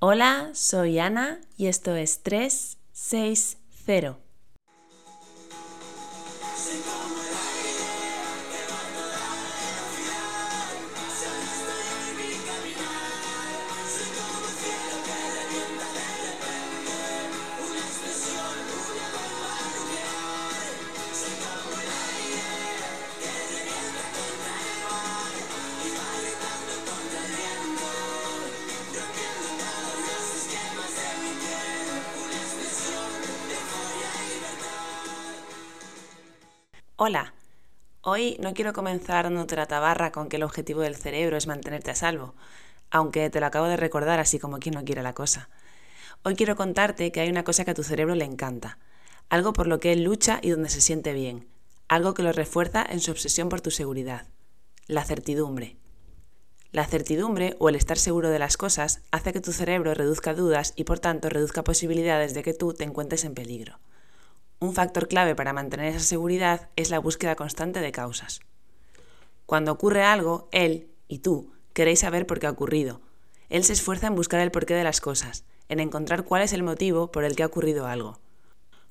Hola, soy Ana y esto es 360. Hola, hoy no quiero comenzar dándote tabarra con que el objetivo del cerebro es mantenerte a salvo, aunque te lo acabo de recordar así como quien no quiere la cosa. Hoy quiero contarte que hay una cosa que a tu cerebro le encanta, algo por lo que él lucha y donde se siente bien, algo que lo refuerza en su obsesión por tu seguridad, la certidumbre. La certidumbre o el estar seguro de las cosas hace que tu cerebro reduzca dudas y por tanto reduzca posibilidades de que tú te encuentres en peligro. Un factor clave para mantener esa seguridad es la búsqueda constante de causas. Cuando ocurre algo, él y tú queréis saber por qué ha ocurrido. Él se esfuerza en buscar el porqué de las cosas, en encontrar cuál es el motivo por el que ha ocurrido algo.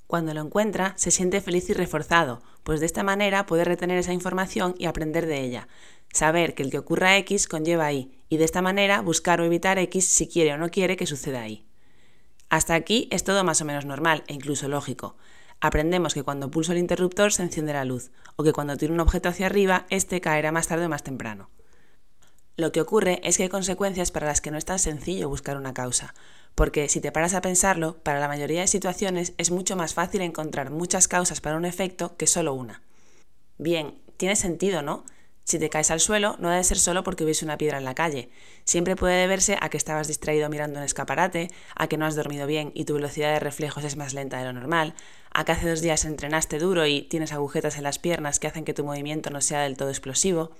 Cuando lo encuentra, se siente feliz y reforzado, pues de esta manera puede retener esa información y aprender de ella, saber que el que ocurra X conlleva Y, y de esta manera buscar o evitar X si quiere o no quiere que suceda Y. Hasta aquí es todo más o menos normal e incluso lógico, aprendemos que cuando pulso el interruptor se enciende la luz, o que cuando tiro un objeto hacia arriba, este caerá más tarde o más temprano. Lo que ocurre es que hay consecuencias para las que no es tan sencillo buscar una causa, porque si te paras a pensarlo, para la mayoría de situaciones es mucho más fácil encontrar muchas causas para un efecto que solo una. Bien, tiene sentido, ¿no? Si te caes al suelo, no debe ser solo porque ves una piedra en la calle. Siempre puede deberse a que estabas distraído mirando un escaparate, a que no has dormido bien y tu velocidad de reflejos es más lenta de lo normal, a que hace dos días entrenaste duro y tienes agujetas en las piernas que hacen que tu movimiento no sea del todo explosivo.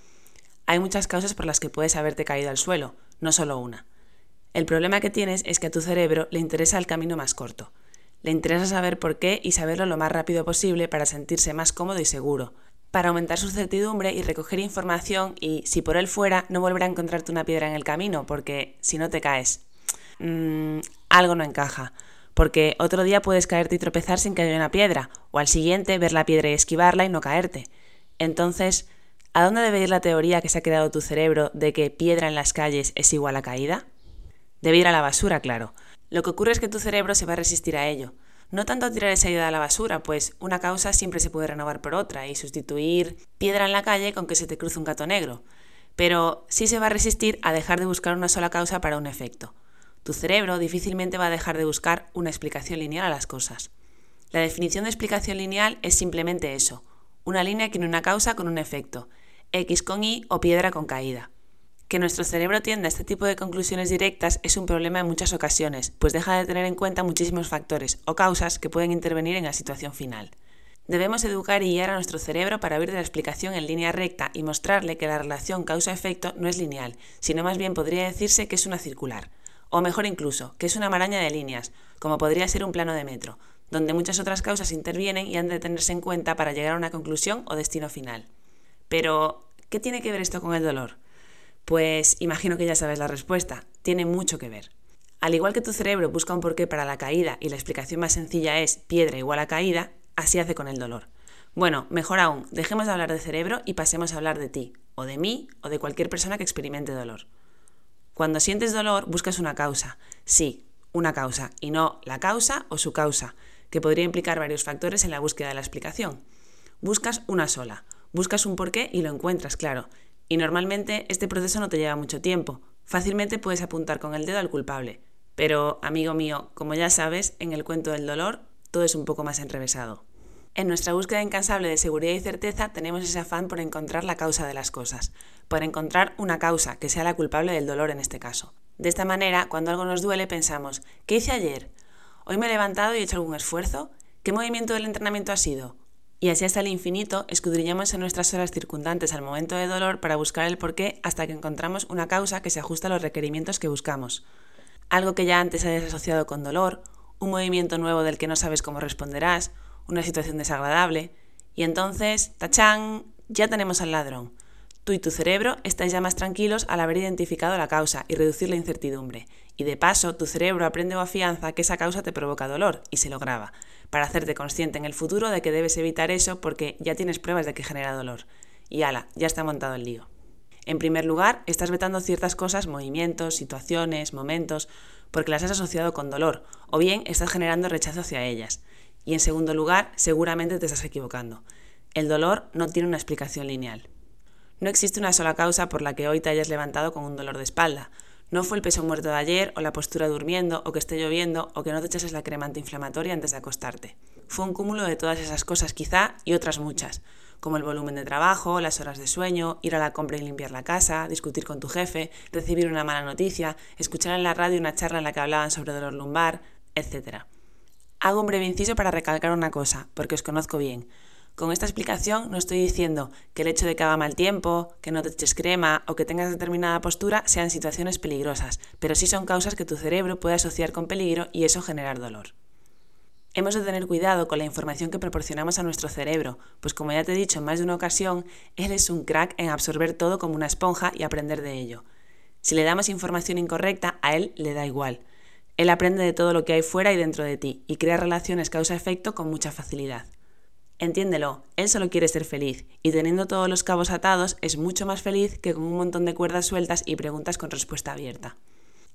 Hay muchas causas por las que puedes haberte caído al suelo, no solo una. El problema que tienes es que a tu cerebro le interesa el camino más corto. Le interesa saber por qué y saberlo lo más rápido posible para sentirse más cómodo y seguro, para aumentar su certidumbre y recoger información y, si por él fuera, no volver a encontrarte una piedra en el camino, porque si no te caes, mmm, algo no encaja. Porque otro día puedes caerte y tropezar sin que haya una piedra, o al siguiente ver la piedra y esquivarla y no caerte. Entonces, ¿a dónde debe ir la teoría que se ha creado tu cerebro de que piedra en las calles es igual a caída? Debe ir a la basura, claro. Lo que ocurre es que tu cerebro se va a resistir a ello, no tanto tirar esa idea a la basura, pues una causa siempre se puede renovar por otra y sustituir piedra en la calle con que se te cruce un gato negro, pero sí se va a resistir a dejar de buscar una sola causa para un efecto. Tu cerebro difícilmente va a dejar de buscar una explicación lineal a las cosas. La definición de explicación lineal es simplemente eso, una línea que une una causa con un efecto, X con Y o piedra con caída. Que nuestro cerebro tienda a este tipo de conclusiones directas es un problema en muchas ocasiones, pues deja de tener en cuenta muchísimos factores o causas que pueden intervenir en la situación final. Debemos educar y guiar a nuestro cerebro para abrir de la explicación en línea recta y mostrarle que la relación causa-efecto no es lineal, sino más bien podría decirse que es una circular, o mejor incluso, que es una maraña de líneas, como podría ser un plano de metro, donde muchas otras causas intervienen y han de tenerse en cuenta para llegar a una conclusión o destino final. Pero, ¿qué tiene que ver esto con el dolor? Pues imagino que ya sabes la respuesta. Tiene mucho que ver. Al igual que tu cerebro busca un porqué para la caída y la explicación más sencilla es piedra igual a caída, así hace con el dolor. Bueno, mejor aún, dejemos de hablar de cerebro y pasemos a hablar de ti, o de mí, o de cualquier persona que experimente dolor. Cuando sientes dolor, buscas una causa. Sí, una causa, y no la causa o su causa, que podría implicar varios factores en la búsqueda de la explicación. Buscas una sola, buscas un porqué y lo encuentras, claro, y normalmente este proceso no te lleva mucho tiempo. Fácilmente puedes apuntar con el dedo al culpable. Pero, amigo mío, como ya sabes, en el cuento del dolor todo es un poco más enrevesado. En nuestra búsqueda incansable de seguridad y certeza tenemos ese afán por encontrar la causa de las cosas, por encontrar una causa que sea la culpable del dolor en este caso. De esta manera, cuando algo nos duele, pensamos, ¿qué hice ayer? ¿Hoy me he levantado y he hecho algún esfuerzo? ¿Qué movimiento del entrenamiento ha sido? Y así hasta el infinito escudriñamos en nuestras horas circundantes al momento de dolor para buscar el porqué hasta que encontramos una causa que se ajusta a los requerimientos que buscamos. Algo que ya antes habías asociado con dolor, un movimiento nuevo del que no sabes cómo responderás, una situación desagradable, y entonces, tachán, ya tenemos al ladrón. Tú y tu cerebro estáis ya más tranquilos al haber identificado la causa y reducir la incertidumbre, y de paso tu cerebro aprende o afianza que esa causa te provoca dolor y se lo graba, para hacerte consciente en el futuro de que debes evitar eso porque ya tienes pruebas de que genera dolor. Y ala, ya está montado el lío. En primer lugar, estás vetando ciertas cosas, movimientos, situaciones, momentos, porque las has asociado con dolor, o bien estás generando rechazo hacia ellas. Y en segundo lugar, seguramente te estás equivocando. El dolor no tiene una explicación lineal. No existe una sola causa por la que hoy te hayas levantado con un dolor de espalda. No fue el peso muerto de ayer, o la postura durmiendo, o que esté lloviendo, o que no te echases la crema antiinflamatoria antes de acostarte. Fue un cúmulo de todas esas cosas quizá y otras muchas, como el volumen de trabajo, las horas de sueño, ir a la compra y limpiar la casa, discutir con tu jefe, recibir una mala noticia, escuchar en la radio una charla en la que hablaban sobre dolor lumbar, etc. Hago un breve inciso para recalcar una cosa, porque os conozco bien. Con esta explicación no estoy diciendo que el hecho de que haga mal tiempo, que no te eches crema o que tengas determinada postura sean situaciones peligrosas, pero sí son causas que tu cerebro puede asociar con peligro y eso generar dolor. Hemos de tener cuidado con la información que proporcionamos a nuestro cerebro, pues como ya te he dicho en más de una ocasión, él es un crack en absorber todo como una esponja y aprender de ello. Si le damos información incorrecta, a él le da igual. Él aprende de todo lo que hay fuera y dentro de ti y crea relaciones causa-efecto con mucha facilidad. Entiéndelo, él solo quiere ser feliz, y teniendo todos los cabos atados es mucho más feliz que con un montón de cuerdas sueltas y preguntas con respuesta abierta.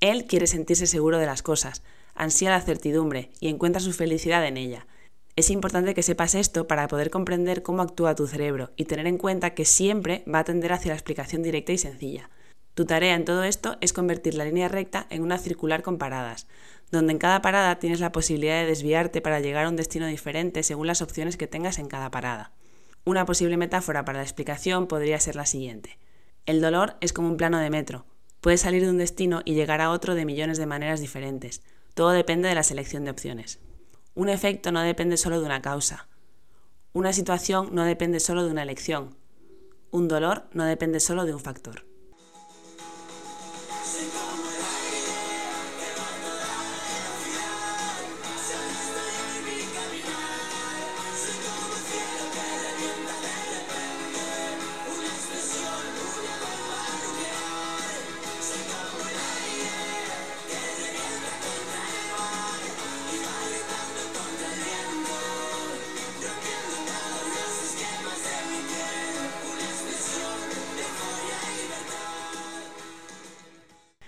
Él quiere sentirse seguro de las cosas, ansía la certidumbre y encuentra su felicidad en ella. Es importante que sepas esto para poder comprender cómo actúa tu cerebro y tener en cuenta que siempre va a tender hacia la explicación directa y sencilla. Tu tarea en todo esto es convertir la línea recta en una circular con paradas, donde en cada parada tienes la posibilidad de desviarte para llegar a un destino diferente según las opciones que tengas en cada parada. Una posible metáfora para la explicación podría ser la siguiente. El dolor es como un plano de metro. Puedes salir de un destino y llegar a otro de millones de maneras diferentes. Todo depende de la selección de opciones. Un efecto no depende solo de una causa. Una situación no depende solo de una elección. Un dolor no depende solo de un factor.